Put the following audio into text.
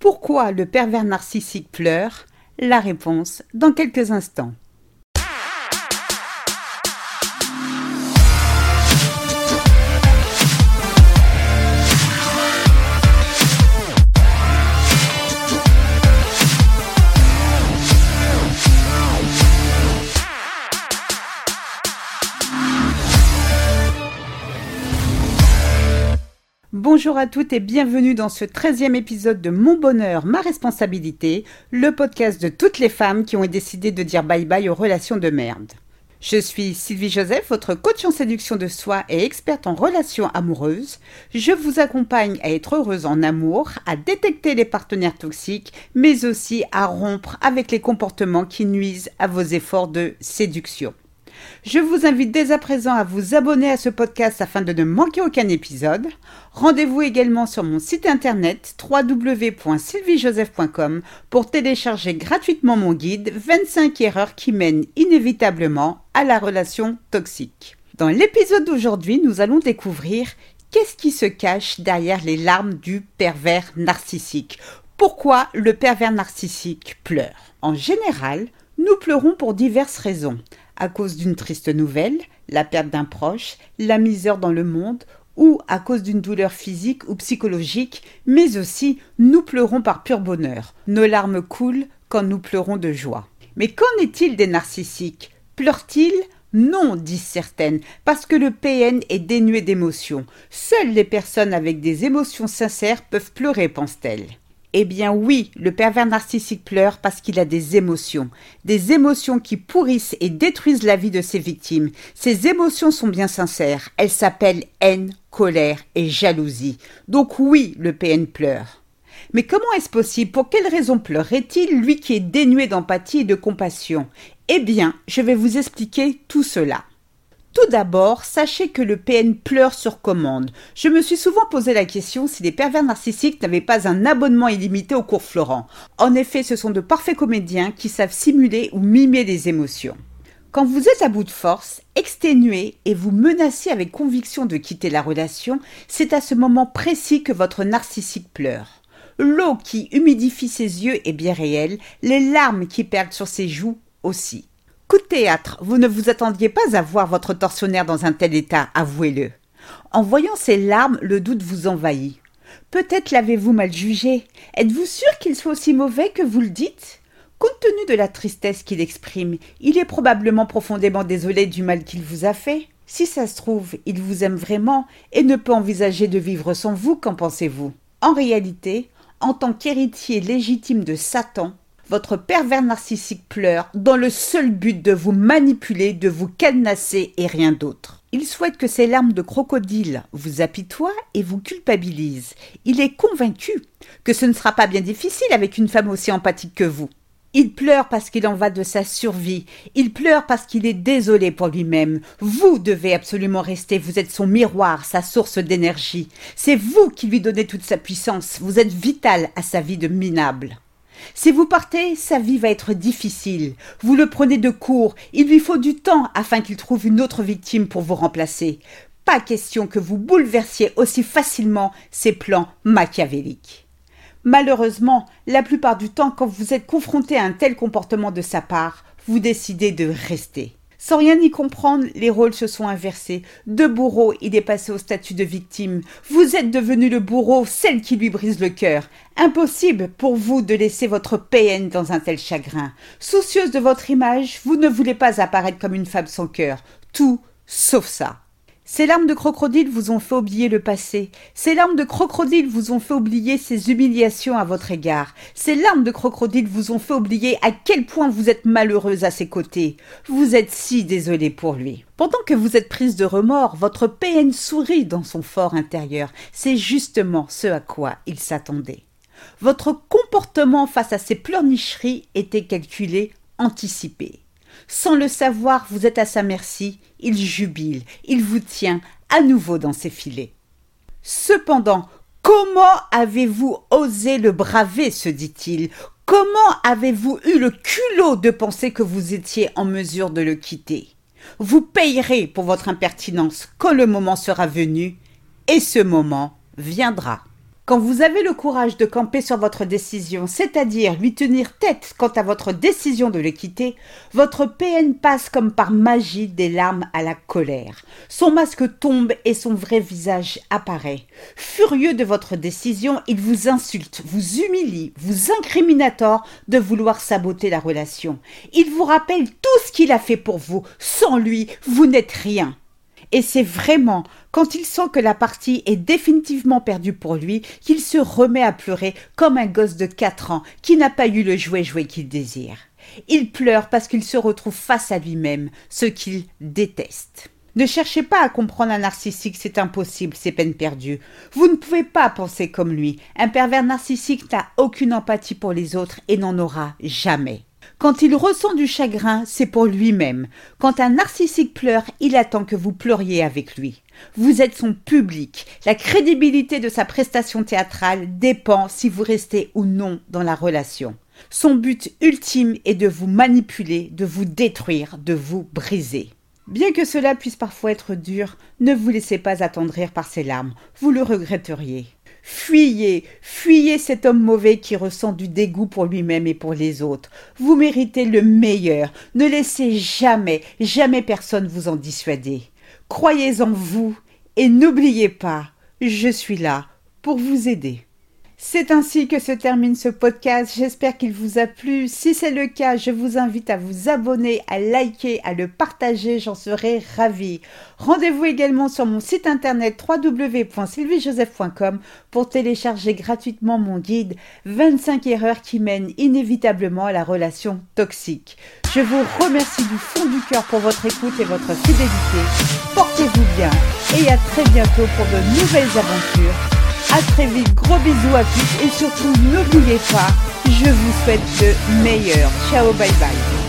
Pourquoi le pervers narcissique pleure? La réponse dans quelques instants. Bonjour à toutes et bienvenue dans ce 13e épisode de Mon bonheur, ma responsabilité, le podcast de toutes les femmes qui ont décidé de dire bye bye aux relations de merde. Je suis Sylvie Joseph, votre coach en séduction de soi et experte en relations amoureuses. Je vous accompagne à être heureuse en amour, à détecter les partenaires toxiques, mais aussi à rompre avec les comportements qui nuisent à vos efforts de séduction. Je vous invite dès à présent à vous abonner à ce podcast afin de ne manquer aucun épisode. Rendez-vous également sur mon site internet www.sylviejoseph.com pour télécharger gratuitement mon guide 25 erreurs qui mènent inévitablement à la relation toxique. Dans l'épisode d'aujourd'hui, nous allons découvrir qu'est-ce qui se cache derrière les larmes du pervers narcissique. Pourquoi le pervers narcissique pleure? En général, nous pleurons pour diverses raisons à cause d'une triste nouvelle, la perte d'un proche, la misère dans le monde, ou à cause d'une douleur physique ou psychologique, mais aussi nous pleurons par pur bonheur. Nos larmes coulent quand nous pleurons de joie. Mais qu'en est-il des narcissiques? Pleurent-ils? Non, disent certaines, parce que le PN est dénué d'émotions. Seules les personnes avec des émotions sincères peuvent pleurer, pense-t-elle. Eh bien oui, le pervers narcissique pleure parce qu'il a des émotions, des émotions qui pourrissent et détruisent la vie de ses victimes. Ces émotions sont bien sincères, elles s'appellent haine, colère et jalousie. Donc oui, le PN pleure. Mais comment est-ce possible? Pour quelle raison pleurerait-il, lui qui est dénué d'empathie et de compassion? Eh bien, je vais vous expliquer tout cela. Tout d'abord, sachez que le PN pleure sur commande. Je me suis souvent posé la question si les pervers narcissiques n'avaient pas un abonnement illimité au cours Florent. En effet, ce sont de parfaits comédiens qui savent simuler ou mimer les émotions. Quand vous êtes à bout de force, exténué et vous menacez avec conviction de quitter la relation, c'est à ce moment précis que votre narcissique pleure. L'eau qui humidifie ses yeux est bien réelle, les larmes qui perdent sur ses joues aussi. Coup de théâtre, vous ne vous attendiez pas à voir votre tortionnaire dans un tel état, avouez-le. En voyant ces larmes, le doute vous envahit. Peut-être l'avez-vous mal jugé. Êtes-vous sûr qu'il soit aussi mauvais que vous le dites? Compte tenu de la tristesse qu'il exprime, il est probablement profondément désolé du mal qu'il vous a fait. Si ça se trouve, il vous aime vraiment et ne peut envisager de vivre sans vous, qu'en pensez-vous? En réalité, en tant qu'héritier légitime de Satan, votre pervers narcissique pleure dans le seul but de vous manipuler, de vous cadenasser et rien d'autre. Il souhaite que ces larmes de crocodile vous apitoient et vous culpabilisent. Il est convaincu que ce ne sera pas bien difficile avec une femme aussi empathique que vous. Il pleure parce qu'il en va de sa survie. Il pleure parce qu'il est désolé pour lui-même. Vous devez absolument rester. Vous êtes son miroir, sa source d'énergie. C'est vous qui lui donnez toute sa puissance. Vous êtes vital à sa vie de minable. Si vous partez, sa vie va être difficile. Vous le prenez de court, il lui faut du temps afin qu'il trouve une autre victime pour vous remplacer. Pas question que vous bouleversiez aussi facilement ses plans machiavéliques. Malheureusement, la plupart du temps, quand vous êtes confronté à un tel comportement de sa part, vous décidez de rester. Sans rien y comprendre, les rôles se sont inversés. De bourreau, il est passé au statut de victime. Vous êtes devenu le bourreau, celle qui lui brise le cœur. Impossible pour vous de laisser votre PN dans un tel chagrin. Soucieuse de votre image, vous ne voulez pas apparaître comme une femme sans cœur. Tout sauf ça. Ces larmes de crocodile vous ont fait oublier le passé. Ces larmes de crocodile vous ont fait oublier ces humiliations à votre égard. Ces larmes de crocodile vous ont fait oublier à quel point vous êtes malheureuse à ses côtés. Vous êtes si désolée pour lui. Pendant que vous êtes prise de remords, votre PN sourit dans son fort intérieur. C'est justement ce à quoi il s'attendait. Votre comportement face à ces pleurnicheries était calculé, anticipé. Sans le savoir, vous êtes à sa merci, il jubile, il vous tient à nouveau dans ses filets. Cependant, comment avez-vous osé le braver se dit-il? Comment avez-vous eu le culot de penser que vous étiez en mesure de le quitter? Vous payerez pour votre impertinence quand le moment sera venu, et ce moment viendra. Quand vous avez le courage de camper sur votre décision, c'est-à-dire lui tenir tête quant à votre décision de le quitter, votre PN passe comme par magie des larmes à la colère. Son masque tombe et son vrai visage apparaît. Furieux de votre décision, il vous insulte, vous humilie, vous incriminator de vouloir saboter la relation. Il vous rappelle tout ce qu'il a fait pour vous. Sans lui, vous n'êtes rien. Et c'est vraiment quand il sent que la partie est définitivement perdue pour lui qu'il se remet à pleurer comme un gosse de 4 ans qui n'a pas eu le jouet jouet qu'il désire. Il pleure parce qu'il se retrouve face à lui-même, ce qu'il déteste. Ne cherchez pas à comprendre un narcissique, c'est impossible, c'est peine perdue. Vous ne pouvez pas penser comme lui. Un pervers narcissique n'a aucune empathie pour les autres et n'en aura jamais. Quand il ressent du chagrin, c'est pour lui-même. Quand un narcissique pleure, il attend que vous pleuriez avec lui. Vous êtes son public. La crédibilité de sa prestation théâtrale dépend si vous restez ou non dans la relation. Son but ultime est de vous manipuler, de vous détruire, de vous briser. Bien que cela puisse parfois être dur, ne vous laissez pas attendrir par ses larmes, vous le regretteriez. Fuyez, fuyez cet homme mauvais qui ressent du dégoût pour lui-même et pour les autres. Vous méritez le meilleur. Ne laissez jamais, jamais personne vous en dissuader. Croyez en vous et n'oubliez pas, je suis là pour vous aider. C'est ainsi que se termine ce podcast. J'espère qu'il vous a plu. Si c'est le cas, je vous invite à vous abonner, à liker, à le partager. J'en serai ravie. Rendez-vous également sur mon site internet www.sylviejoseph.com pour télécharger gratuitement mon guide 25 erreurs qui mènent inévitablement à la relation toxique. Je vous remercie du fond du cœur pour votre écoute et votre fidélité. Portez-vous bien et à très bientôt pour de nouvelles aventures à très vite, gros bisous à tous et surtout n'oubliez pas, je vous souhaite le meilleur. Ciao, bye bye.